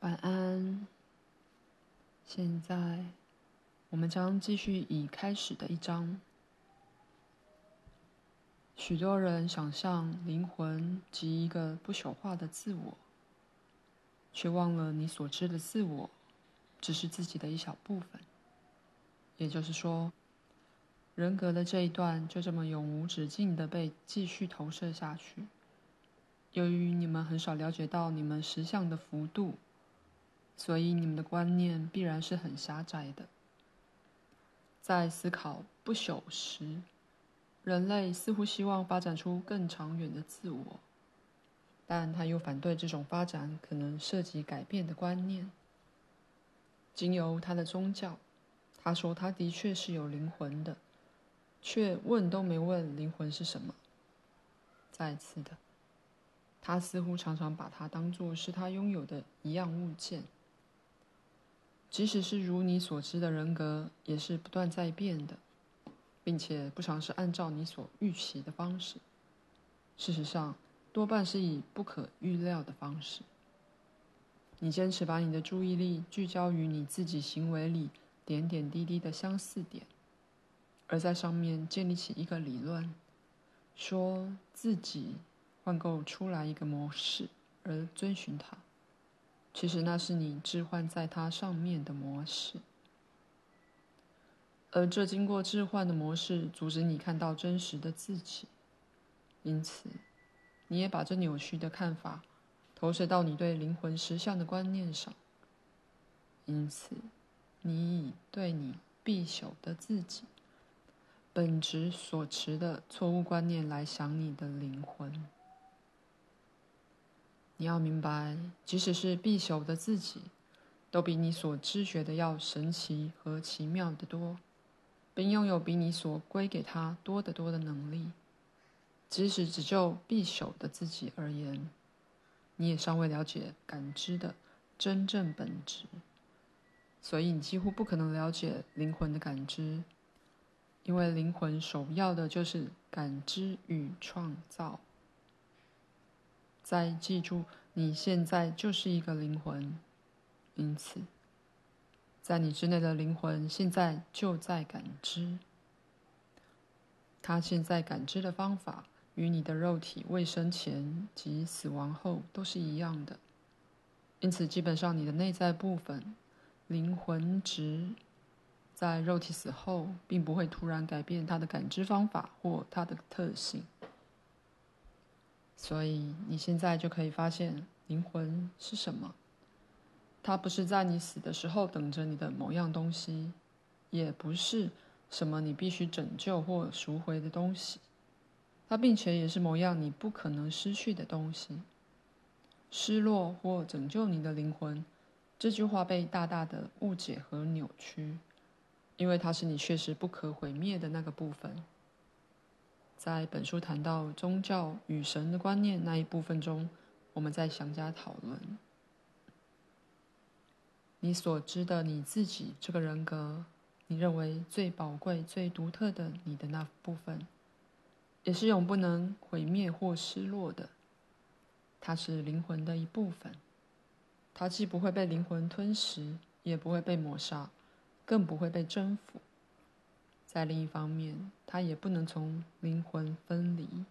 晚安。现在，我们将继续以开始的一章。许多人想象灵魂及一个不朽化的自我，却忘了你所知的自我只是自己的一小部分。也就是说，人格的这一段就这么永无止境的被继续投射下去。由于你们很少了解到你们实相的幅度。所以，你们的观念必然是很狭窄的。在思考不朽时，人类似乎希望发展出更长远的自我，但他又反对这种发展可能涉及改变的观念。经由他的宗教，他说他的确是有灵魂的，却问都没问灵魂是什么。再次的，他似乎常常把它当作是他拥有的一样物件。即使是如你所知的人格，也是不断在变的，并且不常是按照你所预期的方式。事实上，多半是以不可预料的方式。你坚持把你的注意力聚焦于你自己行为里点点滴滴的相似点，而在上面建立起一个理论，说自己换构出来一个模式而遵循它。其实那是你置换在它上面的模式，而这经过置换的模式阻止你看到真实的自己，因此，你也把这扭曲的看法投射到你对灵魂实相的观念上。因此，你以对你必朽的自己本质所持的错误观念来想你的灵魂。你要明白，即使是必朽的自己，都比你所知觉的要神奇和奇妙得多，并拥有比你所归给他多得多的能力。即使只就必朽的自己而言，你也尚未了解感知的真正本质，所以你几乎不可能了解灵魂的感知，因为灵魂首要的就是感知与创造。再记住，你现在就是一个灵魂，因此，在你之内的灵魂现在就在感知。他现在感知的方法与你的肉体未生前及死亡后都是一样的，因此，基本上你的内在部分灵魂值在肉体死后，并不会突然改变它的感知方法或它的特性。所以你现在就可以发现灵魂是什么。它不是在你死的时候等着你的某样东西，也不是什么你必须拯救或赎回的东西。它并且也是某样你不可能失去的东西。失落或拯救你的灵魂，这句话被大大的误解和扭曲，因为它是你确实不可毁灭的那个部分。在本书谈到宗教与神的观念那一部分中，我们再详加讨论。你所知的你自己这个人格，你认为最宝贵、最独特的你的那部分，也是永不能毁灭或失落的。它是灵魂的一部分，它既不会被灵魂吞噬，也不会被抹杀，更不会被征服。在另一方面，它也不能从灵魂分离。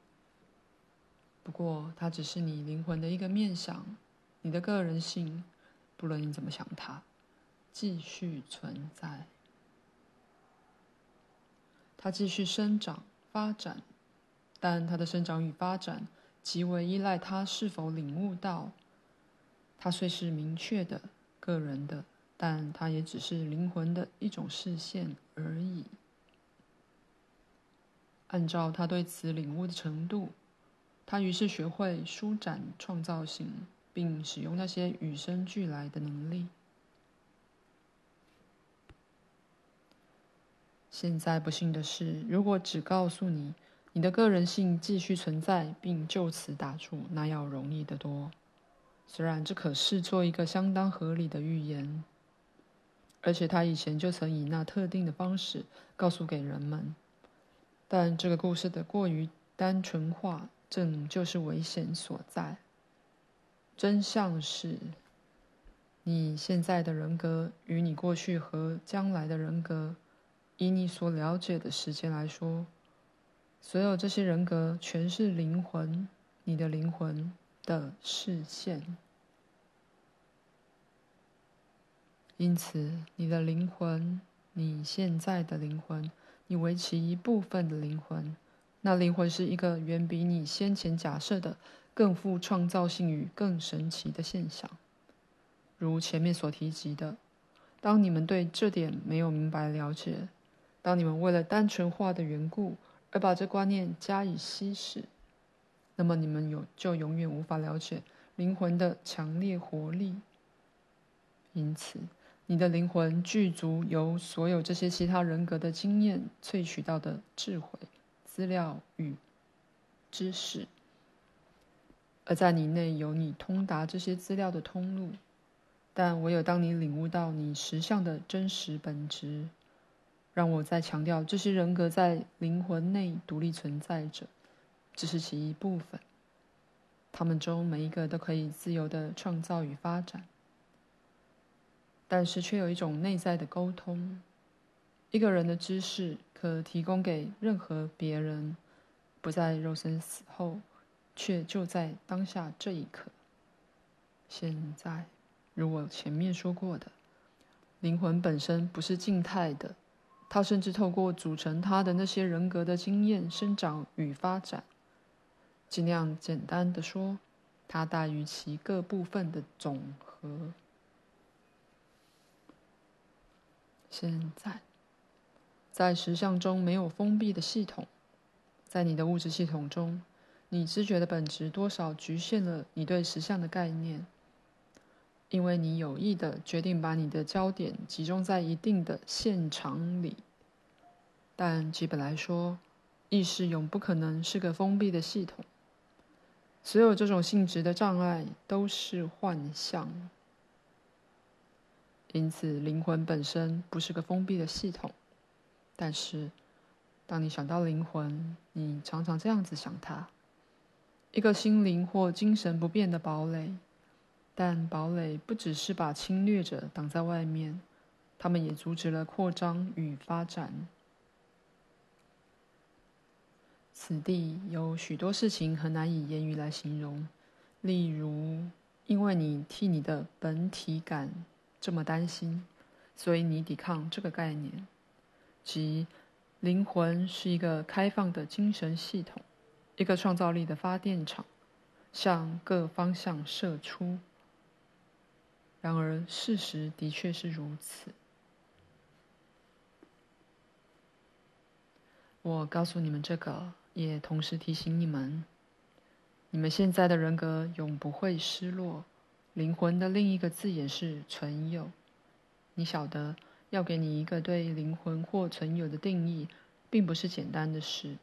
不过，它只是你灵魂的一个面向，你的个人性，不论你怎么想它，继续存在。它继续生长发展，但它的生长与发展极为依赖它是否领悟到。它虽是明确的、个人的，但它也只是灵魂的一种视线而已。按照他对此领悟的程度，他于是学会舒展创造性，并使用那些与生俱来的能力。现在不幸的是，如果只告诉你你的个人性继续存在，并就此打住，那要容易得多。虽然这可视作一个相当合理的预言，而且他以前就曾以那特定的方式告诉给人们。但这个故事的过于单纯化，正就是危险所在。真相是，你现在的人格与你过去和将来的人格，以你所了解的时间来说，所有这些人格全是灵魂，你的灵魂的视线。因此，你的灵魂，你现在的灵魂，你为其一部分的灵魂，那灵魂是一个远比你先前假设的更富创造性与更神奇的现象。如前面所提及的，当你们对这点没有明白了解，当你们为了单纯化的缘故而把这观念加以稀释，那么你们有就永远无法了解灵魂的强烈活力。因此。你的灵魂具足由所有这些其他人格的经验萃取到的智慧、资料与知识，而在你内有你通达这些资料的通路。但唯有当你领悟到你实相的真实本质，让我再强调，这些人格在灵魂内独立存在着，只是其一部分。他们中每一个都可以自由地创造与发展。但是却有一种内在的沟通，一个人的知识可提供给任何别人，不在肉身死后，却就在当下这一刻。现在，如我前面说过的，灵魂本身不是静态的，它甚至透过组成它的那些人格的经验生长与发展。尽量简单的说，它大于其各部分的总和。现在，在实相中没有封闭的系统，在你的物质系统中，你知觉的本质多少局限了你对实相的概念，因为你有意的决定把你的焦点集中在一定的现场里。但基本来说，意识永不可能是个封闭的系统，所有这种性质的障碍都是幻象。因此，灵魂本身不是个封闭的系统。但是，当你想到灵魂，你常常这样子想它：一个心灵或精神不变的堡垒。但堡垒不只是把侵略者挡在外面，他们也阻止了扩张与发展。此地有许多事情很难以言语来形容，例如，因为你替你的本体感。这么担心，所以你抵抗这个概念，即灵魂是一个开放的精神系统，一个创造力的发电厂，向各方向射出。然而，事实的确是如此。我告诉你们这个，也同时提醒你们：你们现在的人格永不会失落。灵魂的另一个字眼是存有。你晓得，要给你一个对灵魂或存有的定义，并不是简单的事，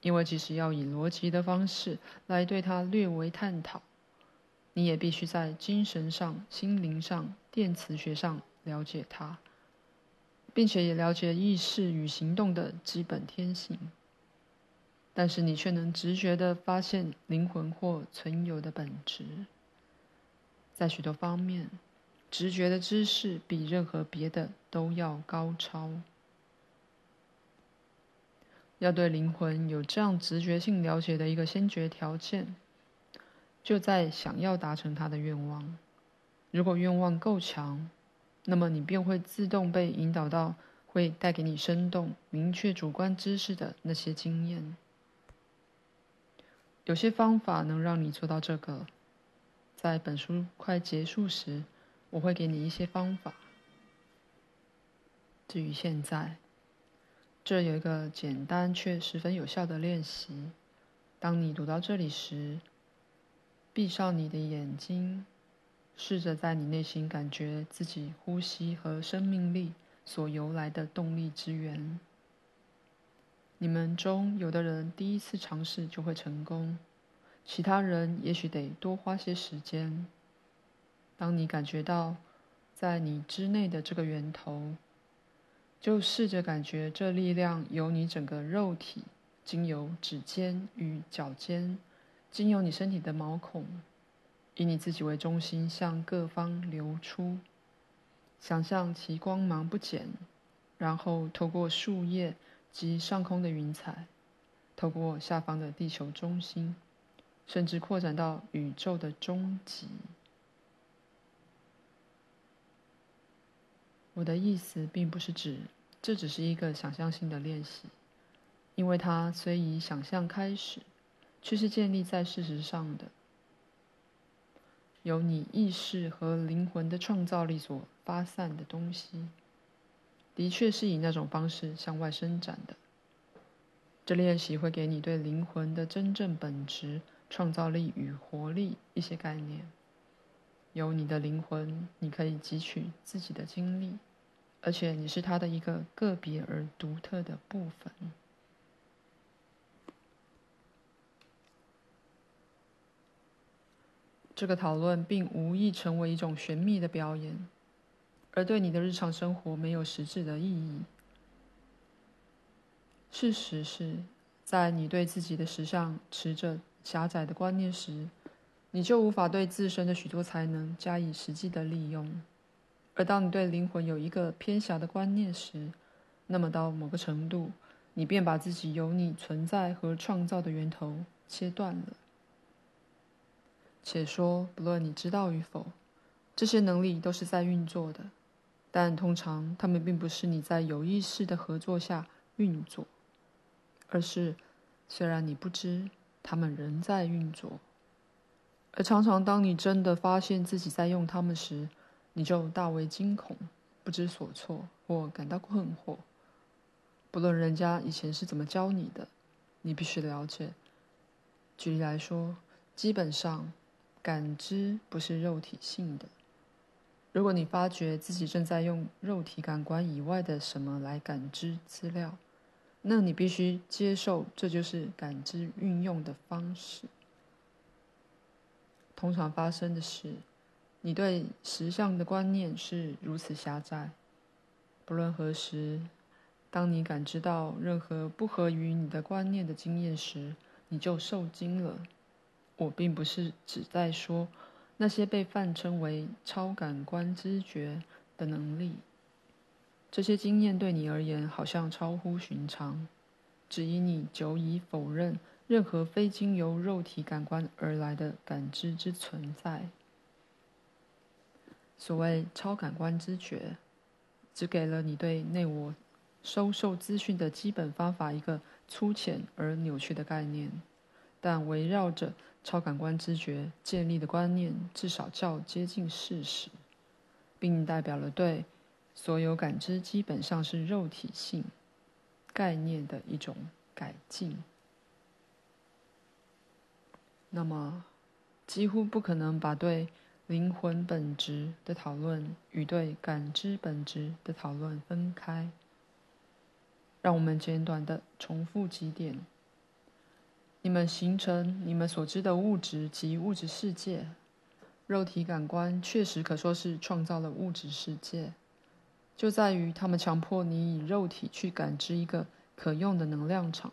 因为即使要以逻辑的方式来对它略微探讨，你也必须在精神上、心灵上、电磁学上了解它，并且也了解意识与行动的基本天性。但是你却能直觉地发现灵魂或存有的本质。在许多方面，直觉的知识比任何别的都要高超。要对灵魂有这样直觉性了解的一个先决条件，就在想要达成他的愿望。如果愿望够强，那么你便会自动被引导到会带给你生动、明确主观知识的那些经验。有些方法能让你做到这个。在本书快结束时，我会给你一些方法。至于现在，这有一个简单却十分有效的练习。当你读到这里时，闭上你的眼睛，试着在你内心感觉自己呼吸和生命力所由来的动力之源。你们中有的人第一次尝试就会成功。其他人也许得多花些时间。当你感觉到在你之内的这个源头，就试着感觉这力量由你整个肉体，经由指尖与脚尖，经由你身体的毛孔，以你自己为中心向各方流出，想象其光芒不减，然后透过树叶及上空的云彩，透过下方的地球中心，甚至扩展到宇宙的终极。我的意思并不是指这只是一个想象性的练习，因为它虽以想象开始，却是建立在事实上的。由你意识和灵魂的创造力所发散的东西，的确是以那种方式向外伸展的。这练习会给你对灵魂的真正本质、创造力与活力一些概念。有你的灵魂，你可以汲取自己的经历，而且你是它的一个个别而独特的部分。这个讨论并无意成为一种玄秘的表演，而对你的日常生活没有实质的意义。事实是，在你对自己的实相持着狭窄的观念时，你就无法对自身的许多才能加以实际的利用；而当你对灵魂有一个偏狭的观念时，那么到某个程度，你便把自己由你存在和创造的源头切断了。且说，不论你知道与否，这些能力都是在运作的，但通常它们并不是你在有意识的合作下运作，而是虽然你不知，他们仍在运作。而常常，当你真的发现自己在用它们时，你就大为惊恐、不知所措或感到困惑。不论人家以前是怎么教你的，你必须了解。举例来说，基本上，感知不是肉体性的。如果你发觉自己正在用肉体感官以外的什么来感知资料，那你必须接受这就是感知运用的方式。通常发生的是，你对实相的观念是如此狭窄。不论何时，当你感知到任何不合于你的观念的经验时，你就受惊了。我并不是只在说那些被泛称为超感官知觉的能力。这些经验对你而言好像超乎寻常，只因你久已否认。任何非经由肉体感官而来的感知之存在，所谓超感官知觉，只给了你对内我收受资讯的基本方法一个粗浅而扭曲的概念，但围绕着超感官知觉建立的观念至少较接近事实，并代表了对所有感知基本上是肉体性概念的一种改进。那么，几乎不可能把对灵魂本质的讨论与对感知本质的讨论分开。让我们简短的重复几点：你们形成你们所知的物质及物质世界，肉体感官确实可说是创造了物质世界，就在于他们强迫你以肉体去感知一个可用的能量场，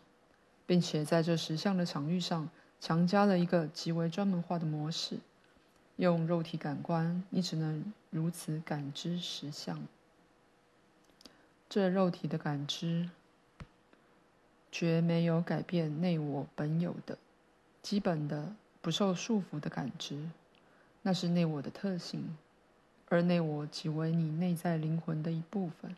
并且在这实相的场域上。强加了一个极为专门化的模式，用肉体感官，你只能如此感知实相。这肉体的感知，绝没有改变内我本有的、基本的、不受束缚的感知，那是内我的特性，而内我即为你内在灵魂的一部分。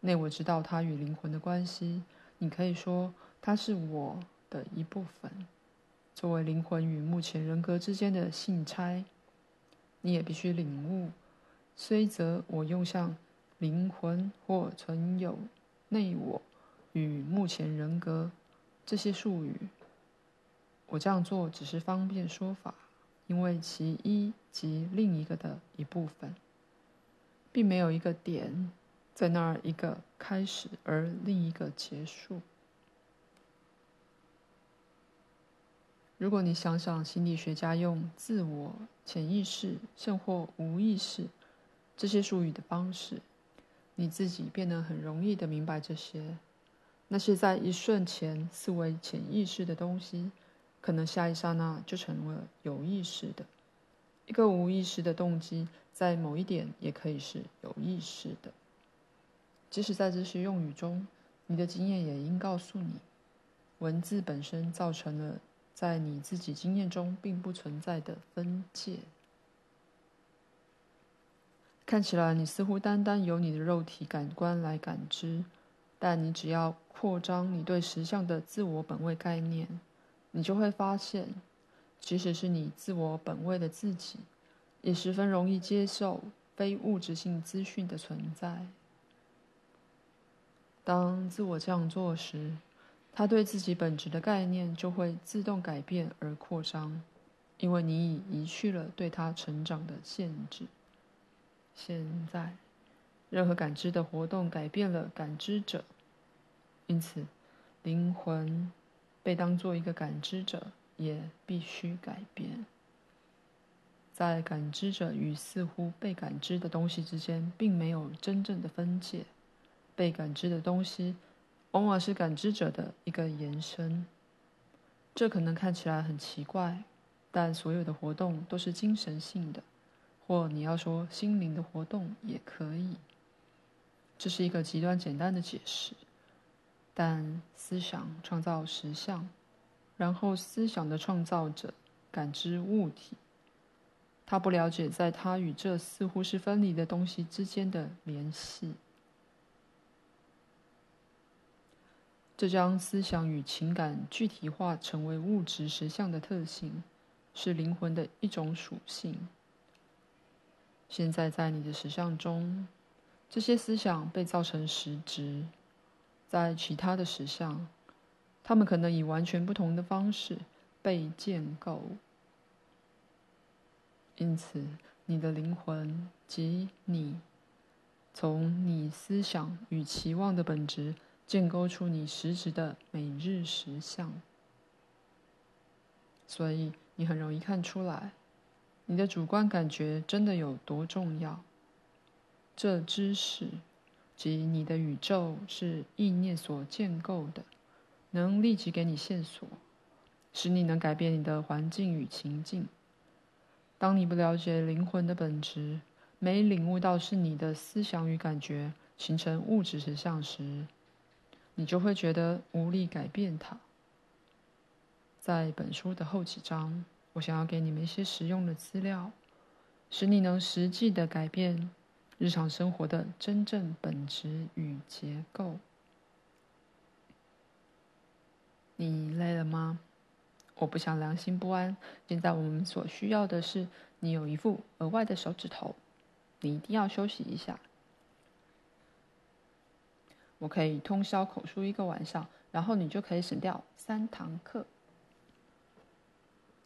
内我知道它与灵魂的关系，你可以说它是我的一部分。作为灵魂与目前人格之间的信差，你也必须领悟。虽则我用像灵魂或存有内我与目前人格这些术语，我这样做只是方便说法，因为其一即另一个的一部分，并没有一个点在那儿一个开始而另一个结束。如果你想想心理学家用自我、潜意识，甚或无意识这些术语的方式，你自己便能很容易地明白这些。那些在一瞬前视为潜意识的东西，可能下一刹那就成了有意识的。一个无意识的动机，在某一点也可以是有意识的。即使在这些用语中，你的经验也应告诉你，文字本身造成了在你自己经验中并不存在的分界。看起来你似乎单单由你的肉体感官来感知，但你只要扩张你对实相的自我本位概念，你就会发现，即使是你自我本位的自己，也十分容易接受非物质性资讯的存在。当自我这样做时，他对自己本质的概念就会自动改变而扩张，因为你已移去了对他成长的限制。现在，任何感知的活动改变了感知者，因此，灵魂被当作一个感知者也必须改变。在感知者与似乎被感知的东西之间，并没有真正的分界。被感知的东西，往往是感知者的一个延伸。这可能看起来很奇怪，但所有的活动都是精神性的。或你要说心灵的活动也可以，这是一个极端简单的解释。但思想创造实相，然后思想的创造者感知物体，他不了解在他与这似乎是分离的东西之间的联系。这将思想与情感具体化成为物质实相的特性，是灵魂的一种属性。现在，在你的实相中，这些思想被造成实质；在其他的实相，他们可能以完全不同的方式被建构。因此，你的灵魂及你，从你思想与期望的本质建构出你实质的每日实相，所以你很容易看出来。你的主观感觉真的有多重要？这知识即你的宇宙是意念所建构的，能立即给你线索，使你能改变你的环境与情境。当你不了解灵魂的本质，没领悟到是你的思想与感觉形成物质实相时，你就会觉得无力改变它。在本书的后几章。我想要给你们一些实用的资料，使你能实际的改变日常生活的真正本质与结构。你累了吗？我不想良心不安。现在我们所需要的是你有一副额外的手指头，你一定要休息一下。我可以通宵口述一个晚上，然后你就可以省掉三堂课。